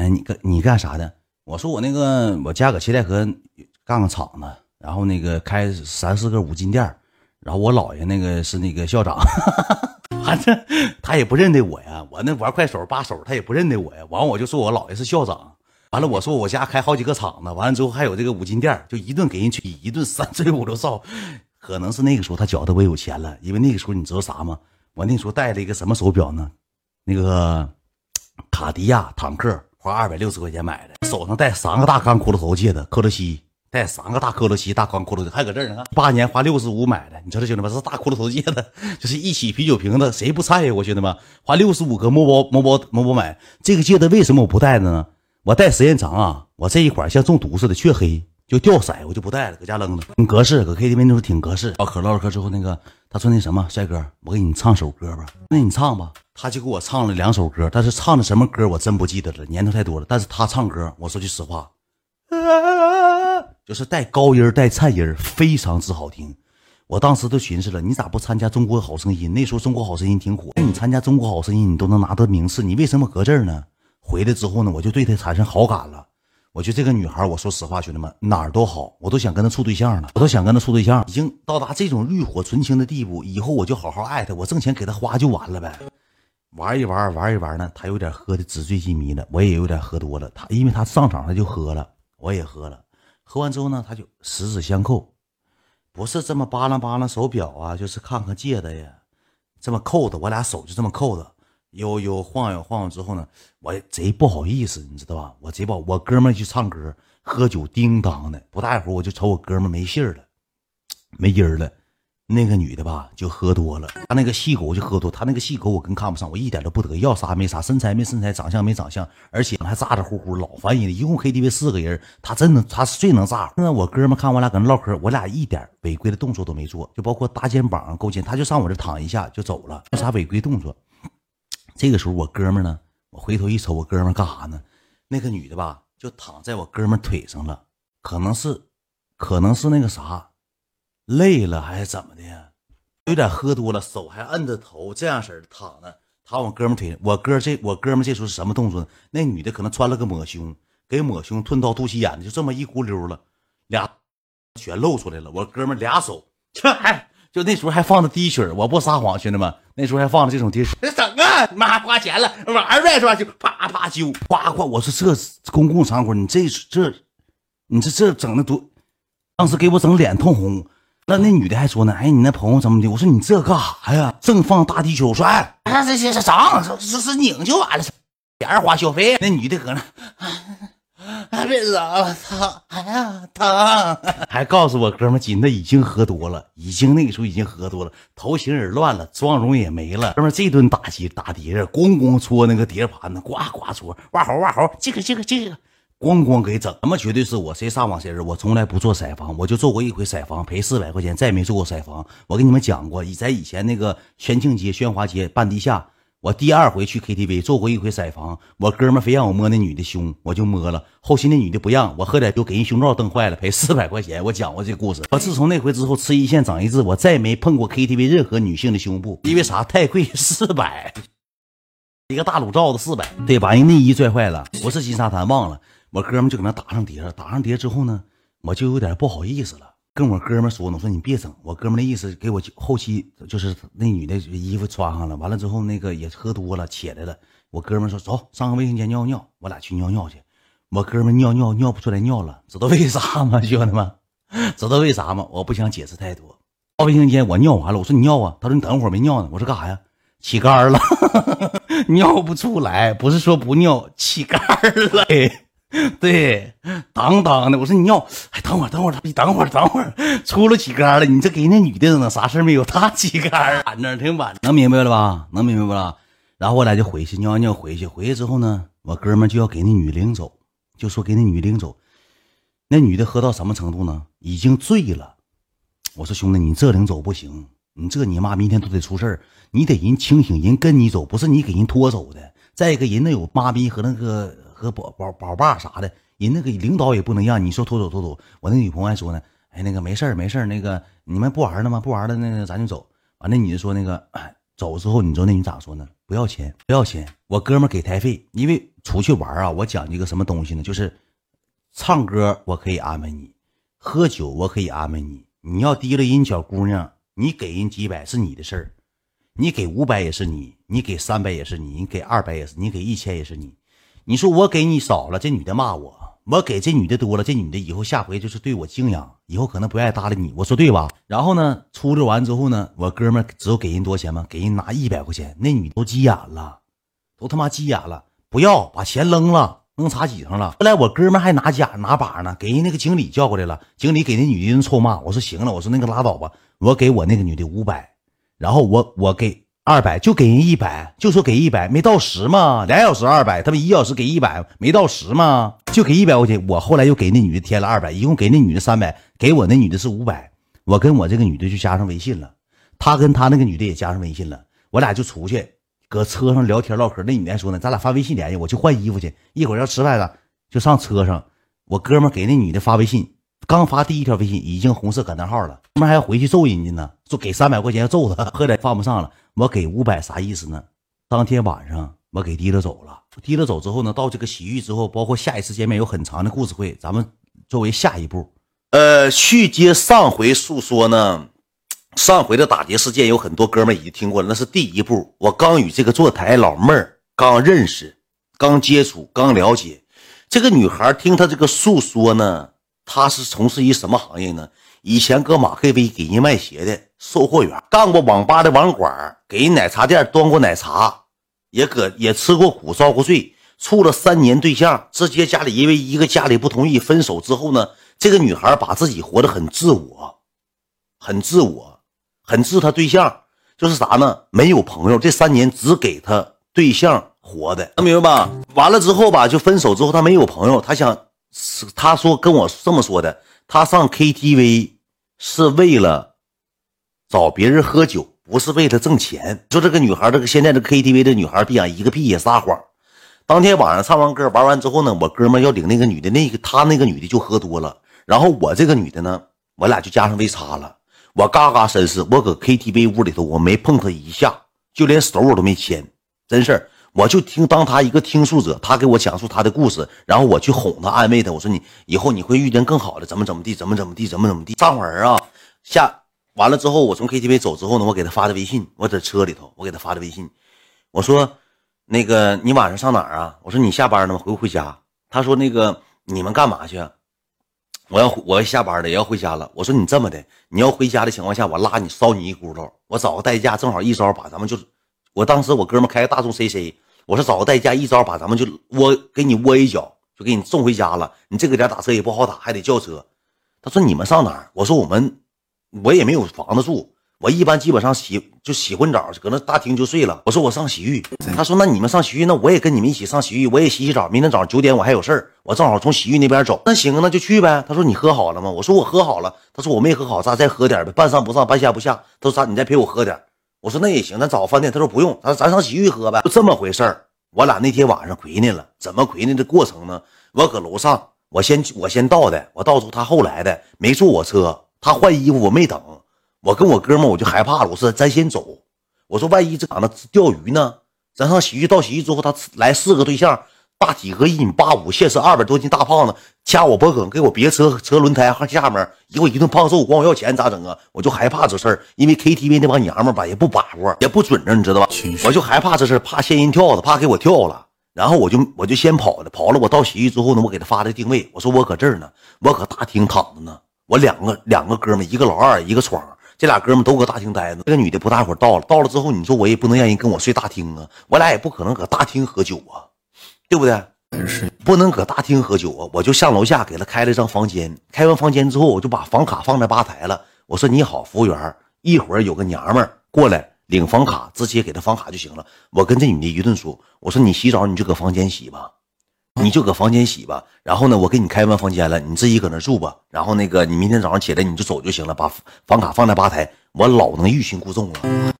哎，你干你干啥的？我说我那个我家搁七台河干个厂子，然后那个开三四个五金店，然后我姥爷那个是那个校长，反正他也不认得我呀。我那玩快手把手，他也不认得我呀。完我就说我姥爷是校长，完了我说我家开好几个厂子，完了之后还有这个五金店，就一顿给人吹，一顿三吹五六哨。可能是那个时候他觉得我有钱了，因为那个时候你知道啥吗？我那时候戴了一个什么手表呢？那个卡地亚坦克，花二百六十块钱买的，手上戴三个大钢骷髅头戒指，克洛西戴三个大克罗西大钢骷髅，还搁这儿呢。八年花六十五买的，你知道兄弟们，这是大骷髅头戒指，就是一起啤酒瓶子，谁不菜呀？我兄弟们花六十五个某宝某宝某宝买这个戒指，为什么我不戴呢？我戴时间长啊，我这一款像中毒似的，黢黑。就掉色，我就不戴了，搁家扔了。挺格式，搁 KTV 那时候挺格式。唠嗑唠嗑之后，那个他说那什么，帅哥，我给你唱首歌吧。那你唱吧。他就给我唱了两首歌，但是唱的什么歌我真不记得了，年头太多了。但是他唱歌，我说句实话，就是带高音带颤音非常之好听。我当时都寻思了，你咋不参加中国好声音？那时候中国好声音挺火，那你参加中国好声音，你都能拿到名次，你为什么搁这儿呢？回来之后呢，我就对他产生好感了。我觉得这个女孩，我说实话，兄弟们哪儿都好，我都想跟她处对象了，我都想跟她处对象，已经到达这种浴火纯青的地步。以后我就好好爱她，我挣钱给她花就完了呗。玩一玩，玩一玩呢，她有点喝的纸醉金迷了，我也有点喝多了。她因为她上场她就喝了，我也喝了。喝完之后呢，她就十指相扣，不是这么扒拉扒拉手表啊，就是看看戒指呀，这么扣的，我俩手就这么扣着。悠悠晃悠晃悠之后呢，我贼不好意思，你知道吧？我贼不，我哥们去唱歌喝酒叮当的，不大一会儿我就瞅我哥们没信儿了，没音儿了。那个女的吧就喝多了，她那个细狗就喝多，她那个细狗我更看不上，我一点都不得要啥没啥，身材没身材，长相没长相，而且还咋咋呼呼，老烦人了。一共 KTV 四个人，她真能她是最能咋呼。那我哥们看我俩搁那唠嗑，我俩一点违规的动作都没做，就包括搭肩膀勾肩，他就上我这躺一下就走了，没啥违规动作。这个时候，我哥们呢？我回头一瞅，我哥们干啥呢？那个女的吧，就躺在我哥们腿上了，可能是，可能是那个啥，累了还是怎么的？有点喝多了，手还摁着头，这样式儿躺着，躺我哥们腿上。我哥这，我哥们这时候是什么动作呢？那女的可能穿了个抹胸，给抹胸吞到肚脐眼，就这么一咕溜了，俩全露出来了。我哥们俩手，还。就那时候还放着低曲我不撒谎，兄弟们，那时候还放了这种电视那整啊，妈花钱了，玩呗是吧？就啪啪揪，夸夸。我说这公共场合，你这这，你这这整的多，当时给我整脸通红。那那女的还说呢，哎，你那朋友怎么的？我说你这干啥呀？正放大地球我说哎，这这这整，这这是拧就完了，钱花消费。那女的搁那。别惹了，疼！哎呀，疼！还告诉我哥们紧的已经喝多了，已经那个时候已经喝多了，头型也乱了，妆容也没了。哥们这顿打击打碟，咣咣搓那个碟盘子，呱呱搓，哇吼哇吼，这个这个这个，咣咣给整。他妈绝对是我谁上网谁人，我从来不做筛房，我就做过一回筛房，赔四百块钱，再也没做过筛房。我跟你们讲过，以在以前那个宣庆街、宣华街半地下。我第二回去 KTV 做过一回筛房，我哥们非让我摸那女的胸，我就摸了。后期那女的不让我喝点酒，给人胸罩蹬坏了，赔 四百块钱。我讲过这故事。我自从那回之后吃一堑长一智，我再没碰过 KTV 任何女性的胸部，因为啥？太贵，四百一个大乳罩子四百，对，把人内衣拽坏了，不是金沙滩，忘了。我哥们就搁那打上碟打上碟之后呢，我就有点不好意思了。跟我哥们说呢，我说你别整。我哥们那意思给我后期就是那女的衣服穿上了，完了之后那个也喝多了起来了。我哥们说走上个卫生间尿尿，我俩去尿尿去。我哥们尿尿尿不出来尿了，知道为啥吗？兄弟们，知道为啥吗？我不想解释太多。到卫生间我尿完了，我说你尿啊，他说你等会儿没尿呢。我说干啥呀？起肝了，尿不出来，不是说不尿，起肝了。对，当当的，我说你尿，哎，等会儿，等会儿，你等会儿，等会儿，出了几杆了，你这给那女的呢啥事没有？他几杆反正挺晚，能明白了吧？能明白不了。然后我俩就回去尿完尿回去，回去之后呢，我哥们就要给那女领走，就说给那女领走。那女的喝到什么程度呢？已经醉了。我说兄弟，你这领走不行，你这你妈明天都得出事儿，你得人清醒，人跟你走，不是你给人拖走的。再一个人那有妈逼和那个。和宝宝宝爸啥的，人那个领导也不能让你说拖走拖走。我那女朋友还说呢，哎，那个没事儿没事儿，那个你们不玩了吗？不玩了，那个咱就走。完，了你就说那个 走之后，你知道那女咋说呢？不要钱，不要钱，我哥们给台费，因为出去玩啊，我讲究一个什么东西呢？就是唱歌我可以安排你，喝酒我可以安排你。你要提了人小姑娘，你给人几百是你的事儿，你给五百也是你，你给三百也是你，你给二百也是，你给一千也是你。你说我给你少了，这女的骂我；我给这女的多了，这女的以后下回就是对我敬仰，以后可能不愿意搭理你。我说对吧？然后呢，出溜完之后呢，我哥们只有给人多少钱吗？给人拿一百块钱，那女的都急眼了，都他妈急眼了，不要把钱扔了。扔茶几上了。后来我哥们还拿夹拿把呢，给人那个经理叫过来了。经理给那女的人臭骂。我说行了，我说那个拉倒吧。我给我那个女的五百，然后我我给二百，就给人一百，就说给一百，没到十嘛。俩小时二百，他们一小时给一百，没到十嘛，就给一百块钱。我后来又给那女的添了二百，一共给那女的三百，给我那女的是五百。我跟我这个女的就加上微信了，他跟他那个女的也加上微信了，我俩就出去。搁车上聊天唠嗑，那女的还说呢，咱俩发微信联系，我去换衣服去，一会儿要吃饭了，就上车上。我哥们给那女的发微信，刚发第一条微信，已经红色感叹号了。哥们还要回去揍人家呢，说给三百块钱揍他，喝点犯不上了。我给五百啥意思呢？当天晚上我给提了走了，提了走之后呢，到这个洗浴之后，包括下一次见面有很长的故事会，咱们作为下一步，呃，续接上回诉说呢。上回的打劫事件有很多哥们已经听过了，那是第一步。我刚与这个坐台老妹儿刚认识、刚接触、刚了解。这个女孩听她这个诉说呢，她是从事于什么行业呢？以前搁马黑威给人卖鞋的售货员，干过网吧的网管，给奶茶店端过奶茶，也搁也吃过苦、遭过罪。处了三年对象，直接家里因为一个家里不同意分手之后呢，这个女孩把自己活得很自我，很自我。很治她对象，就是啥呢？没有朋友，这三年只给她对象活的，能明白吧？完了之后吧，就分手之后，她没有朋友，她想，她说跟我这么说的，他上 KTV 是为了找别人喝酒，不是为了挣钱。说这个女孩，这个现在这 KTV 的女孩，闭眼一个屁也撒谎。当天晚上唱完歌玩完之后呢，我哥们要领那个女的，那个他那个女的就喝多了，然后我这个女的呢，我俩就加上微差了。我嘎嘎绅士，我搁 KTV 屋里头，我没碰她一下，就连手我都没牵，真事儿。我就听当他一个听述者，他给我讲述他的故事，然后我去哄他、安慰他。我说你以后你会遇见更好的，怎么怎么地，怎么怎么地，怎么怎么地。上会儿啊，下完了之后，我从 KTV 走之后呢，我给他发的微信，我在车里头，我给他发的微信，我说那个你晚上上哪儿啊？我说你下班了吗？回不回家？他说那个你们干嘛去？我要我要下班了，也要回家了。我说你这么的，你要回家的情况下，我拉你烧你一轱辘，我找个代驾，正好一招把咱们就，我当时我哥们开个大众 CC，我说找个代驾一招把咱们就窝给你窝一脚，就给你送回家了。你这个点打车也不好打，还得叫车。他说你们上哪儿？我说我们，我也没有房子住。我一般基本上洗就洗混澡，搁那大厅就睡了。我说我上洗浴，他说那你们上洗浴，那我也跟你们一起上洗浴，我也洗洗澡。明天早上九点我还有事儿，我正好从洗浴那边走。那行，那就去呗。他说你喝好了吗？我说我喝好了。他说我没喝好，咱再喝点呗，半上不上，半下不下。他说咱？你再陪我喝点。我说那也行，咱找个饭店。他说不用，咱咱上洗浴喝呗。就这么回事儿。我俩那天晚上亏呢了，怎么亏呢？的过程呢？我搁楼上，我先我先到的，我到时候他后来的，没坐我车，他换衣服我没等。我跟我哥们，我就害怕了。我说咱先走。我说万一这搁那钓鱼呢？咱上洗浴，到洗浴之后，他来四个对象，大体格一米八五，现实二百多斤大胖子，掐我脖梗，给我别车车轮胎下面，一会一顿胖揍，管我要钱咋整啊？我就害怕这事儿，因为 KTV 那帮娘们吧也不把握，也不准着，你知道吧？我就害怕这事儿，怕仙人跳子，怕给我跳了。然后我就我就先跑了，跑了。我到洗浴之后呢，我给他发的定位，我说我搁这儿呢，我搁大厅躺着呢。我两个两个哥们，一个老二，一个闯。这俩哥们都搁大厅待着，这个女的不大会儿到了，到了之后，你说我也不能让人跟我睡大厅啊，我俩也不可能搁大厅喝酒啊，对不对？是不能搁大厅喝酒啊，我就上楼下给他开了一张房间，开完房间之后，我就把房卡放在吧台了。我说你好，服务员，一会儿有个娘们儿过来领房卡，直接给他房卡就行了。我跟这女的一顿说，我说你洗澡你就搁房间洗吧。你就搁房间洗吧，然后呢，我给你开完房间了，你自己搁那住吧。然后那个，你明天早上起来你就走就行了，把房卡放在吧台，我老能欲擒故纵了。